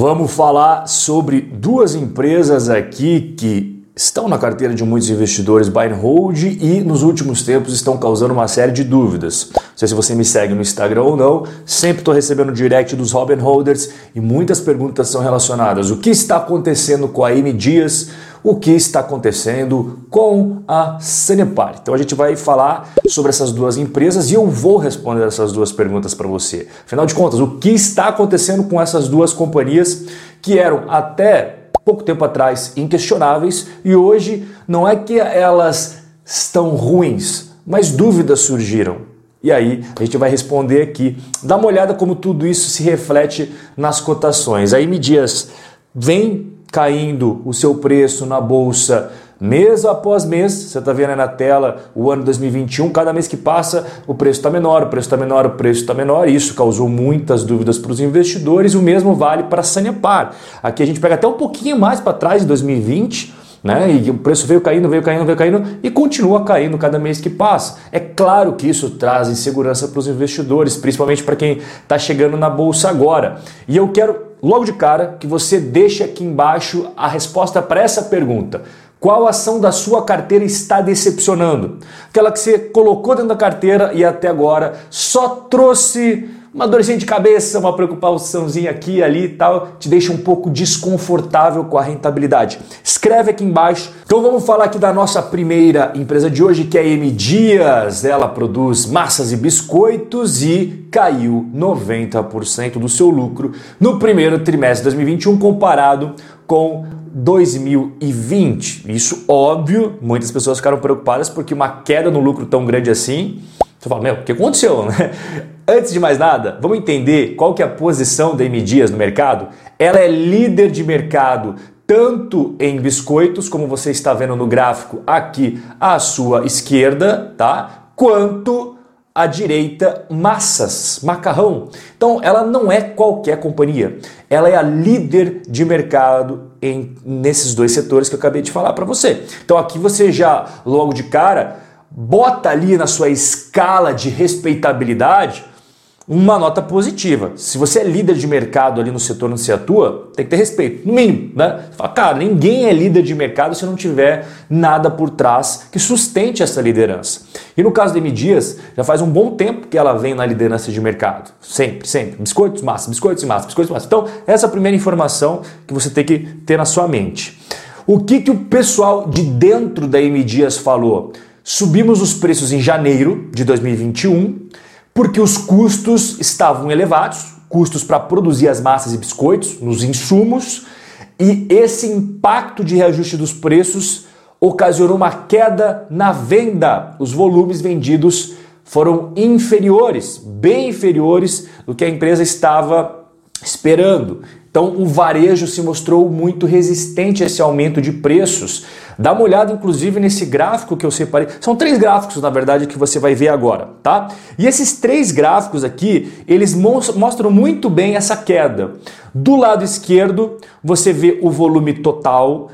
Vamos falar sobre duas empresas aqui que estão na carteira de muitos investidores buy and hold e nos últimos tempos estão causando uma série de dúvidas. Não sei se você me segue no Instagram ou não, sempre estou recebendo direct dos Robin Holders e muitas perguntas são relacionadas. O que está acontecendo com a M Dias? O que está acontecendo com a Sanepar. Então a gente vai falar sobre essas duas empresas e eu vou responder essas duas perguntas para você. Afinal de contas, o que está acontecendo com essas duas companhias que eram até pouco tempo atrás inquestionáveis e hoje não é que elas estão ruins, mas dúvidas surgiram. E aí a gente vai responder aqui. Dá uma olhada como tudo isso se reflete nas cotações. Aí me dias vem caindo o seu preço na bolsa mês após mês. Você está vendo aí na tela o ano 2021, cada mês que passa o preço está menor, o preço está menor, o preço está menor. Isso causou muitas dúvidas para os investidores. O mesmo vale para a Sanepar. Aqui a gente pega até um pouquinho mais para trás, em 2020. Né? E o preço veio caindo, veio caindo, veio caindo e continua caindo cada mês que passa. É claro que isso traz insegurança para os investidores, principalmente para quem está chegando na bolsa agora. E eu quero logo de cara que você deixe aqui embaixo a resposta para essa pergunta. Qual ação da sua carteira está decepcionando? Aquela que você colocou dentro da carteira e até agora só trouxe uma dorzinha de cabeça, uma preocupaçãozinha aqui e ali e tal, te deixa um pouco desconfortável com a rentabilidade. Escreve aqui embaixo. Então vamos falar aqui da nossa primeira empresa de hoje, que é a M Dias. Ela produz massas e biscoitos e caiu 90% do seu lucro no primeiro trimestre de 2021 comparado com 2020. Isso óbvio, muitas pessoas ficaram preocupadas porque uma queda no lucro tão grande assim você fala, meu, o que aconteceu? Antes de mais nada, vamos entender qual que é a posição da M Dias no mercado? Ela é líder de mercado tanto em biscoitos, como você está vendo no gráfico aqui à sua esquerda, tá? Quanto à direita, massas, macarrão. Então, ela não é qualquer companhia. Ela é a líder de mercado em, nesses dois setores que eu acabei de falar para você. Então, aqui você já, logo de cara, bota ali na sua escala de respeitabilidade uma nota positiva. Se você é líder de mercado ali no setor onde você atua, tem que ter respeito, no mínimo, né? Fala, cara, ninguém é líder de mercado se não tiver nada por trás que sustente essa liderança. E no caso da M Dias, já faz um bom tempo que ela vem na liderança de mercado. Sempre, sempre. Biscoitos, massa, biscoitos e massa, biscoitos e massa. Então, essa é a primeira informação que você tem que ter na sua mente. O que, que o pessoal de dentro da M Dias falou? Subimos os preços em janeiro de 2021 porque os custos estavam elevados, custos para produzir as massas e biscoitos, nos insumos, e esse impacto de reajuste dos preços ocasionou uma queda na venda. Os volumes vendidos foram inferiores, bem inferiores do que a empresa estava esperando. Então, o varejo se mostrou muito resistente a esse aumento de preços. Dá uma olhada, inclusive, nesse gráfico que eu separei. São três gráficos, na verdade, que você vai ver agora, tá? E esses três gráficos aqui, eles mostram muito bem essa queda. Do lado esquerdo, você vê o volume total,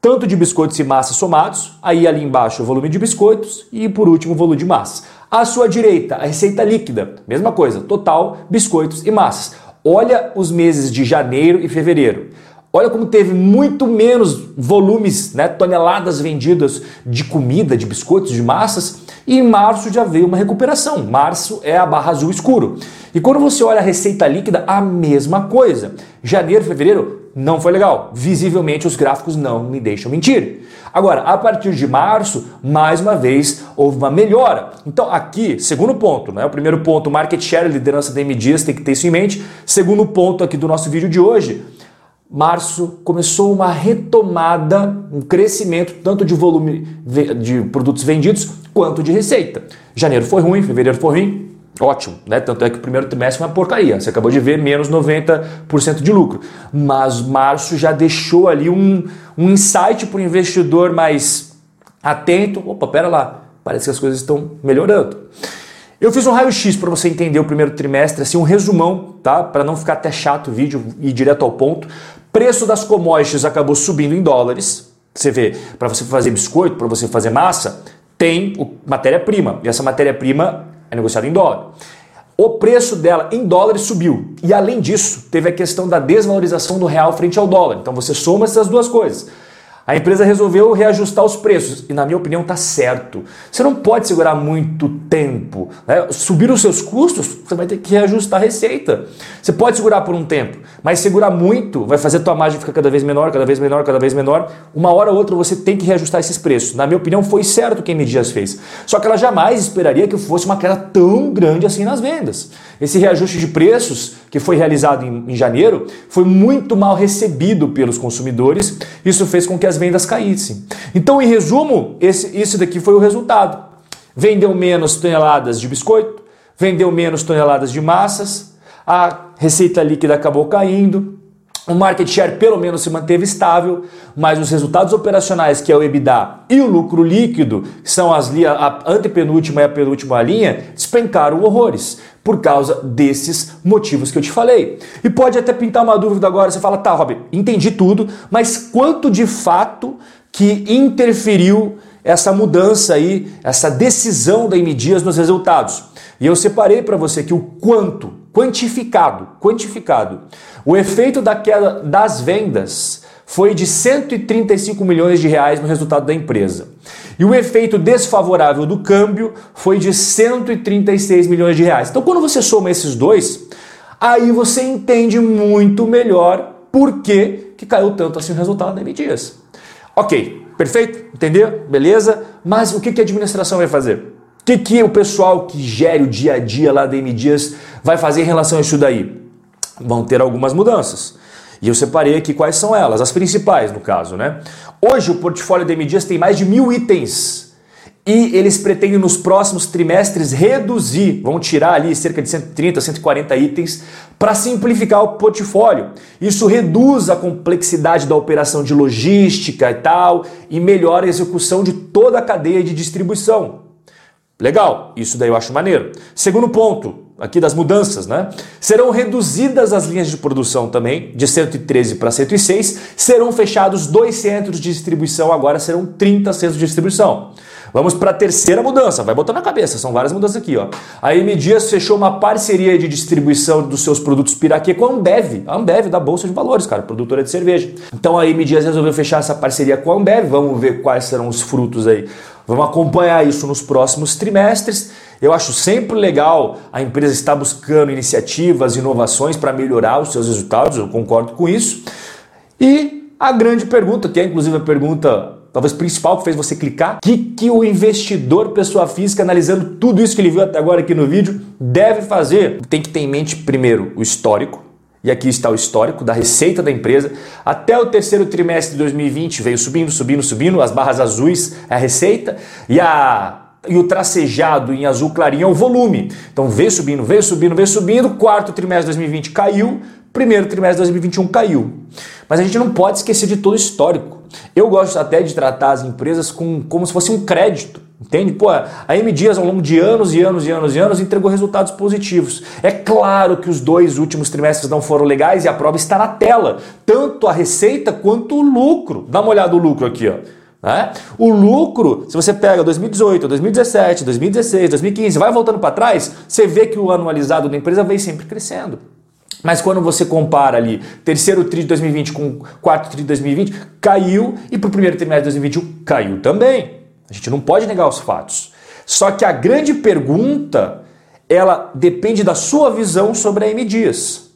tanto de biscoitos e massas somados, aí ali embaixo o volume de biscoitos e por último o volume de massa. À sua direita, a receita líquida, mesma coisa, total, biscoitos e massas. Olha os meses de janeiro e fevereiro. Olha como teve muito menos volumes, né, toneladas vendidas de comida, de biscoitos, de massas, e em março já veio uma recuperação. Março é a barra azul escuro. E quando você olha a receita líquida, a mesma coisa. Janeiro, fevereiro, não foi legal. Visivelmente os gráficos não me deixam mentir. Agora, a partir de março, mais uma vez, houve uma melhora. Então, aqui, segundo ponto, né? O primeiro ponto, market share, liderança da M tem que ter isso em mente. Segundo ponto aqui do nosso vídeo de hoje, março começou uma retomada, um crescimento tanto de volume de produtos vendidos quanto de receita. Janeiro foi ruim, fevereiro foi ruim, Ótimo, né? Tanto é que o primeiro trimestre foi uma porcaria. Você acabou de ver menos 90% de lucro. Mas março já deixou ali um, um insight para o investidor mais atento. Opa, pera lá, parece que as coisas estão melhorando. Eu fiz um raio-x para você entender o primeiro trimestre, assim, um resumão, tá? Para não ficar até chato o vídeo e ir direto ao ponto. Preço das commodities acabou subindo em dólares. Você vê, para você fazer biscoito, para você fazer massa, tem matéria-prima. E essa matéria-prima é negociado em dólar. o preço dela em dólares subiu. E além disso, teve a questão da desvalorização do real frente ao dólar. Então você soma essas duas coisas. A empresa resolveu reajustar os preços e, na minha opinião, está certo. Você não pode segurar muito tempo. Né? Subir os seus custos, você vai ter que reajustar a receita. Você pode segurar por um tempo, mas segurar muito vai fazer a tua margem ficar cada vez menor, cada vez menor, cada vez menor. Uma hora ou outra você tem que reajustar esses preços. Na minha opinião, foi certo o que a Dias fez. Só que ela jamais esperaria que fosse uma queda tão grande assim nas vendas. Esse reajuste de preços que foi realizado em, em janeiro foi muito mal recebido pelos consumidores. Isso fez com que as vendas caíssem. Então, em resumo, esse, esse daqui foi o resultado. Vendeu menos toneladas de biscoito, vendeu menos toneladas de massas, a receita líquida acabou caindo, o market share pelo menos se manteve estável, mas os resultados operacionais, que é o EBITDA e o lucro líquido, que são as a antepenúltima e a penúltima linha, despencaram horrores por causa desses motivos que eu te falei. E pode até pintar uma dúvida agora, você fala, tá, Rob, entendi tudo, mas quanto de fato que interferiu essa mudança aí, essa decisão da M Dias nos resultados? E eu separei para você que o quanto, quantificado, quantificado, o efeito da queda das vendas foi de 135 milhões de reais no resultado da empresa. E o efeito desfavorável do câmbio foi de 136 milhões de reais. Então, quando você soma esses dois, aí você entende muito melhor por que, que caiu tanto assim o resultado da M Dias. Ok, perfeito? Entendeu? Beleza? Mas o que, que a administração vai fazer? O que, que o pessoal que gere o dia a dia lá da M Dias vai fazer em relação a isso daí? Vão ter algumas mudanças. E eu separei aqui quais são elas, as principais no caso, né? Hoje o portfólio da M Dias tem mais de mil itens e eles pretendem nos próximos trimestres reduzir, vão tirar ali cerca de 130, 140 itens para simplificar o portfólio. Isso reduz a complexidade da operação de logística e tal e melhora a execução de toda a cadeia de distribuição. Legal, isso daí eu acho maneiro. Segundo ponto, aqui das mudanças, né? Serão reduzidas as linhas de produção também, de 113 para 106. Serão fechados dois centros de distribuição, agora serão 30 centros de distribuição. Vamos para a terceira mudança, vai botar na cabeça, são várias mudanças aqui. Ó. A M Dias fechou uma parceria de distribuição dos seus produtos Piraquê com a Ambev, a Ambev da Bolsa de Valores, cara, produtora de cerveja. Então a M Dias resolveu fechar essa parceria com a Ambev, vamos ver quais serão os frutos aí. Vamos acompanhar isso nos próximos trimestres. Eu acho sempre legal a empresa estar buscando iniciativas, inovações para melhorar os seus resultados, eu concordo com isso. E a grande pergunta, que é inclusive a pergunta talvez principal que fez você clicar, que que o investidor pessoa física analisando tudo isso que ele viu até agora aqui no vídeo deve fazer? Tem que ter em mente primeiro o histórico, e aqui está o histórico da receita da empresa. Até o terceiro trimestre de 2020 veio subindo, subindo, subindo, as barras azuis é a receita e a e o tracejado em azul clarinho é o volume. Então veio subindo, veio subindo, veio subindo. Quarto trimestre de 2020 caiu, primeiro trimestre de 2021 caiu. Mas a gente não pode esquecer de todo o histórico. Eu gosto até de tratar as empresas com, como se fosse um crédito. Entende? Pô, a M Dias ao longo de anos e anos e anos e anos entregou resultados positivos. É claro que os dois últimos trimestres não foram legais e a prova está na tela. Tanto a receita quanto o lucro. Dá uma olhada no lucro aqui, ó. Né? O lucro, se você pega 2018, 2017, 2016, 2015, vai voltando para trás, você vê que o anualizado da empresa vem sempre crescendo. Mas quando você compara ali terceiro TRI de 2020 com quarto TRI de 2020, caiu e para o primeiro trimestre de 2021 caiu também. A gente não pode negar os fatos. Só que a grande pergunta, ela depende da sua visão sobre a M Dias.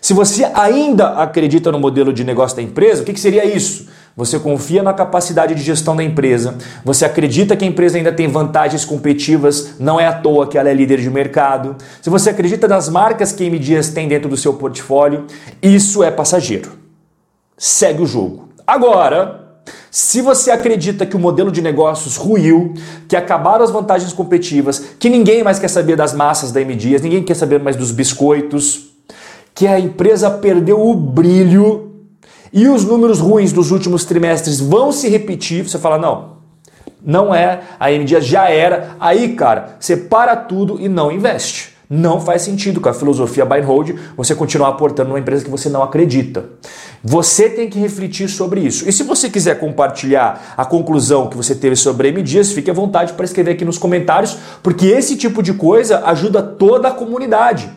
Se você ainda acredita no modelo de negócio da empresa, o que, que seria isso? Você confia na capacidade de gestão da empresa, você acredita que a empresa ainda tem vantagens competitivas, não é à toa que ela é líder de mercado. Se você acredita nas marcas que a M Dias tem dentro do seu portfólio, isso é passageiro. Segue o jogo. Agora, se você acredita que o modelo de negócios ruiu, que acabaram as vantagens competitivas, que ninguém mais quer saber das massas da M Dias, ninguém quer saber mais dos biscoitos, que a empresa perdeu o brilho e os números ruins dos últimos trimestres vão se repetir, você fala, não, não é, a M já era, aí cara, você para tudo e não investe. Não faz sentido com a filosofia buy and hold você continuar aportando numa empresa que você não acredita. Você tem que refletir sobre isso. E se você quiser compartilhar a conclusão que você teve sobre M Dias, fique à vontade para escrever aqui nos comentários, porque esse tipo de coisa ajuda toda a comunidade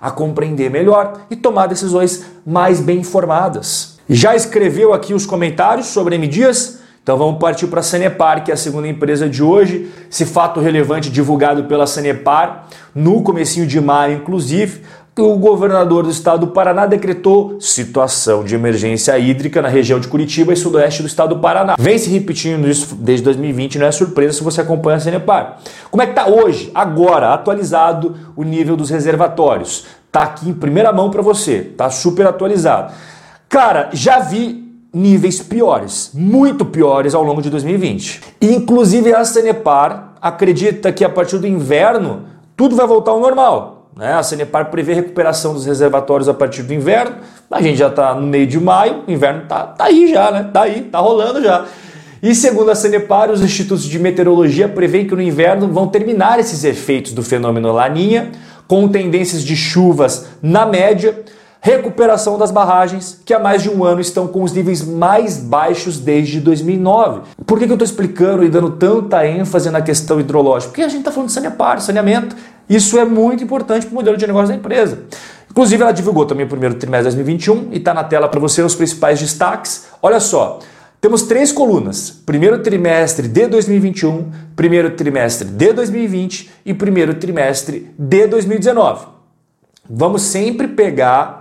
a compreender melhor e tomar decisões mais bem informadas. Já escreveu aqui os comentários sobre M Dias? Então vamos partir para a Sanepar, que é a segunda empresa de hoje. Esse fato relevante divulgado pela Sanepar no comecinho de maio, inclusive, o governador do estado do Paraná decretou situação de emergência hídrica na região de Curitiba e sudoeste do estado do Paraná. Vem se repetindo isso desde 2020, não é surpresa se você acompanha a Sanepar. Como é que está hoje, agora, atualizado o nível dos reservatórios? Tá aqui em primeira mão para você, tá super atualizado. Cara, já vi níveis piores, muito piores ao longo de 2020. Inclusive a Sanepar acredita que a partir do inverno tudo vai voltar ao normal. Né? A Sanepar prevê recuperação dos reservatórios a partir do inverno. A gente já está no meio de maio, o inverno tá, tá aí já, né? Tá aí, tá rolando já. E segundo a Sanepar, os institutos de meteorologia preveem que no inverno vão terminar esses efeitos do fenômeno Laninha, com tendências de chuvas na média, recuperação das barragens, que há mais de um ano estão com os níveis mais baixos desde 2009. Por que, que eu estou explicando e dando tanta ênfase na questão hidrológica? Porque a gente está falando de saneamento, saneamento. Isso é muito importante para o modelo de negócio da empresa. Inclusive, ela divulgou também o primeiro trimestre de 2021 e está na tela para você os principais destaques. Olha só, temos três colunas: primeiro trimestre de 2021, primeiro trimestre de 2020 e primeiro trimestre de 2019. Vamos sempre pegar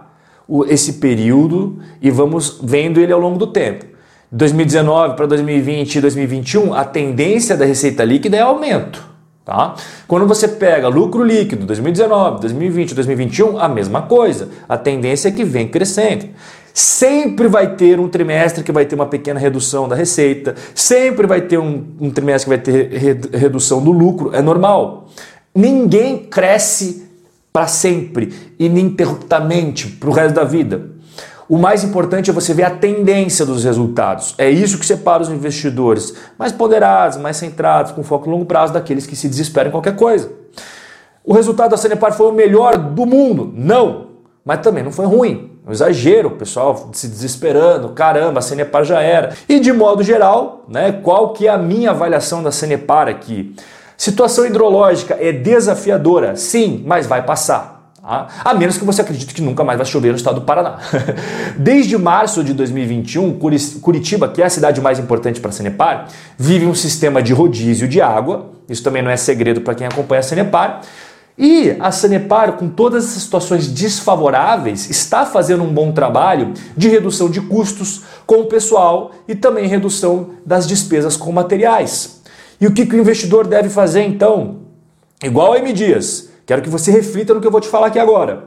esse período e vamos vendo ele ao longo do tempo. 2019 para 2020 e 2021, a tendência da receita líquida é aumento. Tá? Quando você pega lucro líquido 2019, 2020, 2021, a mesma coisa. A tendência é que vem crescendo. Sempre vai ter um trimestre que vai ter uma pequena redução da receita, sempre vai ter um, um trimestre que vai ter redução do lucro, é normal. Ninguém cresce para sempre, ininterruptamente, para o resto da vida. O mais importante é você ver a tendência dos resultados. É isso que separa os investidores mais ponderados, mais centrados, com foco a longo prazo, daqueles que se desesperam em qualquer coisa. O resultado da Sanepar foi o melhor do mundo? Não, mas também não foi ruim. Um exagero, o pessoal se desesperando, caramba, a Sanepar já era. E de modo geral, né, qual que é a minha avaliação da Sanepar aqui? Situação hidrológica é desafiadora, sim, mas vai passar. Tá? A menos que você acredite que nunca mais vai chover no estado do Paraná. Desde março de 2021, Curitiba, que é a cidade mais importante para a Sanepar, vive um sistema de rodízio de água. Isso também não é segredo para quem acompanha a Sanepar. E a Sanepar, com todas essas situações desfavoráveis, está fazendo um bom trabalho de redução de custos com o pessoal e também redução das despesas com materiais. E o que, que o investidor deve fazer então? Igual a M Dias, quero que você reflita no que eu vou te falar aqui agora.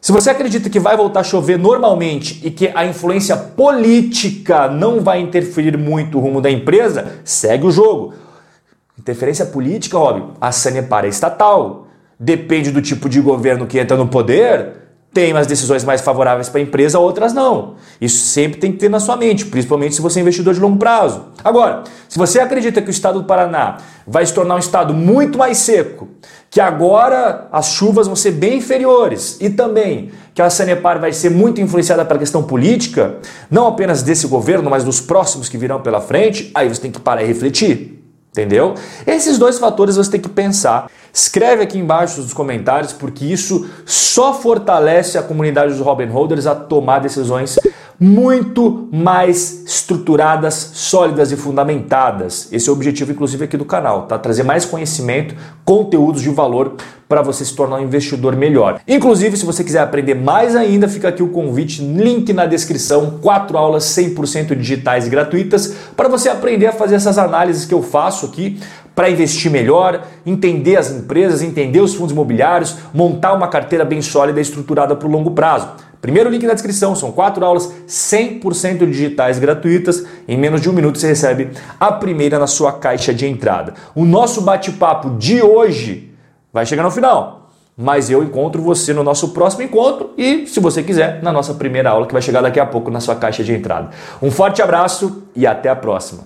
Se você acredita que vai voltar a chover normalmente e que a influência política não vai interferir muito o rumo da empresa, segue o jogo. Interferência política, Rob, a Sanepar é estatal. Depende do tipo de governo que entra no poder, tem umas decisões mais favoráveis para a empresa, outras não. Isso sempre tem que ter na sua mente, principalmente se você é investidor de longo prazo. Agora, se você acredita que o estado do Paraná vai se tornar um estado muito mais seco, que agora as chuvas vão ser bem inferiores e também que a Sanepar vai ser muito influenciada pela questão política, não apenas desse governo, mas dos próximos que virão pela frente, aí você tem que parar e refletir. Entendeu? Esses dois fatores você tem que pensar. Escreve aqui embaixo nos comentários, porque isso só fortalece a comunidade dos Robin Holders a tomar decisões muito mais estruturadas, sólidas e fundamentadas. Esse é o objetivo, inclusive, aqui do canal, tá? Trazer mais conhecimento, conteúdos de valor para você se tornar um investidor melhor. Inclusive, se você quiser aprender mais ainda, fica aqui o convite, link na descrição, quatro aulas 100% digitais e gratuitas para você aprender a fazer essas análises que eu faço aqui para investir melhor, entender as empresas, entender os fundos imobiliários, montar uma carteira bem sólida e estruturada para o longo prazo. Primeiro link na descrição, são quatro aulas 100% digitais gratuitas. Em menos de um minuto você recebe a primeira na sua caixa de entrada. O nosso bate-papo de hoje vai chegar no final, mas eu encontro você no nosso próximo encontro e, se você quiser, na nossa primeira aula que vai chegar daqui a pouco na sua caixa de entrada. Um forte abraço e até a próxima.